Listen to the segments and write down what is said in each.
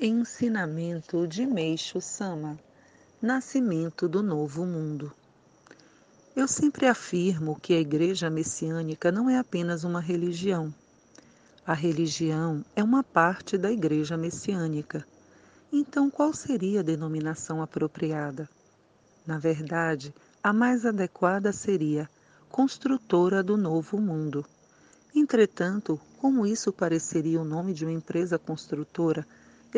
Ensinamento de Meixo Sama Nascimento do Novo Mundo Eu sempre afirmo que a Igreja Messiânica não é apenas uma religião. A religião é uma parte da Igreja Messiânica. Então, qual seria a denominação apropriada? Na verdade, a mais adequada seria construtora do novo mundo. Entretanto, como isso pareceria o nome de uma empresa construtora,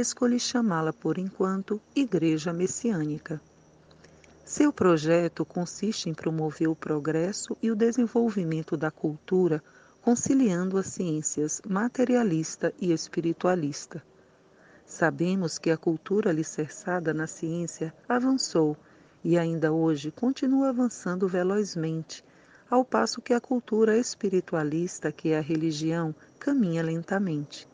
escolhi chamá-la por enquanto Igreja Messiânica. Seu projeto consiste em promover o progresso e o desenvolvimento da cultura, conciliando as ciências materialista e espiritualista. Sabemos que a cultura alicerçada na ciência avançou e ainda hoje continua avançando velozmente, ao passo que a cultura espiritualista, que é a religião, caminha lentamente.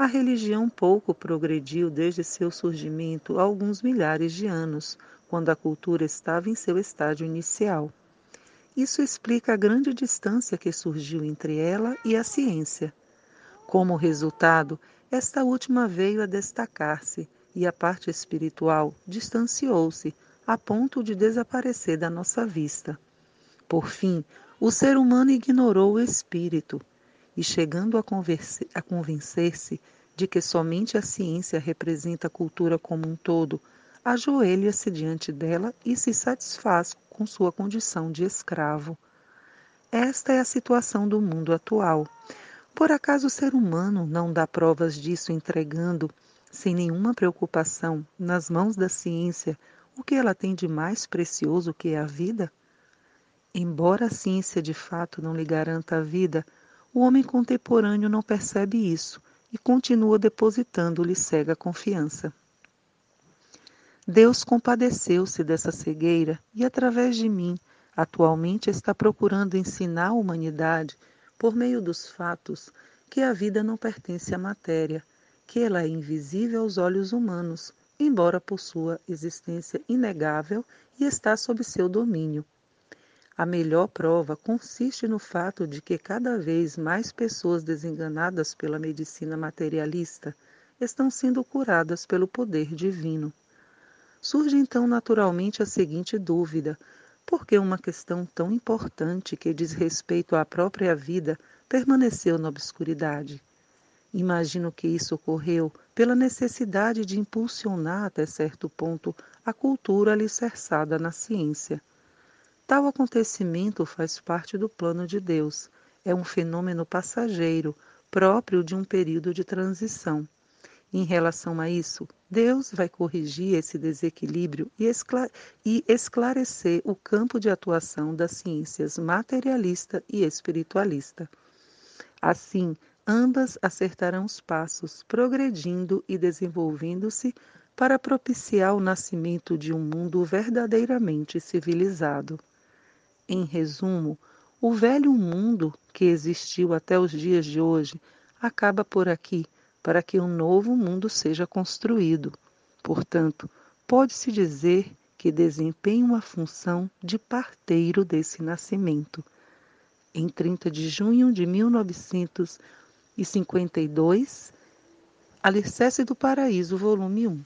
A religião pouco progrediu desde seu surgimento há alguns milhares de anos, quando a cultura estava em seu estágio inicial. Isso explica a grande distância que surgiu entre ela e a ciência. Como resultado, esta última veio a destacar-se e a parte espiritual distanciou-se a ponto de desaparecer da nossa vista. Por fim, o ser humano ignorou o espírito, e chegando a, a convencer-se de que somente a ciência representa a cultura como um todo, ajoelha-se diante dela e se satisfaz com sua condição de escravo. Esta é a situação do mundo atual. Por acaso o ser humano não dá provas disso entregando, sem nenhuma preocupação, nas mãos da ciência, o que ela tem de mais precioso que é a vida? Embora a ciência de fato não lhe garanta a vida, o homem contemporâneo não percebe isso e continua depositando-lhe cega confiança. Deus compadeceu-se dessa cegueira e, através de mim, atualmente está procurando ensinar a humanidade, por meio dos fatos, que a vida não pertence à matéria, que ela é invisível aos olhos humanos, embora possua existência inegável e está sob seu domínio, a melhor prova consiste no fato de que cada vez mais pessoas desenganadas pela medicina materialista estão sendo curadas pelo poder divino. Surge então naturalmente a seguinte dúvida: por que uma questão tão importante que diz respeito à própria vida permaneceu na obscuridade? Imagino que isso ocorreu pela necessidade de impulsionar até certo ponto a cultura alicerçada na ciência. Tal acontecimento faz parte do plano de Deus. É um fenômeno passageiro, próprio de um período de transição. Em relação a isso, Deus vai corrigir esse desequilíbrio e, esclarecer o campo de atuação das ciências materialista e espiritualista. Assim, ambas acertarão os passos, progredindo e desenvolvendo-se para propiciar o nascimento de um mundo verdadeiramente civilizado. Em resumo, o velho mundo que existiu até os dias de hoje acaba por aqui para que um novo mundo seja construído. Portanto, pode-se dizer que desempenha uma função de parteiro desse nascimento. Em 30 de junho de 1952, Alicerce do Paraíso, volume 1.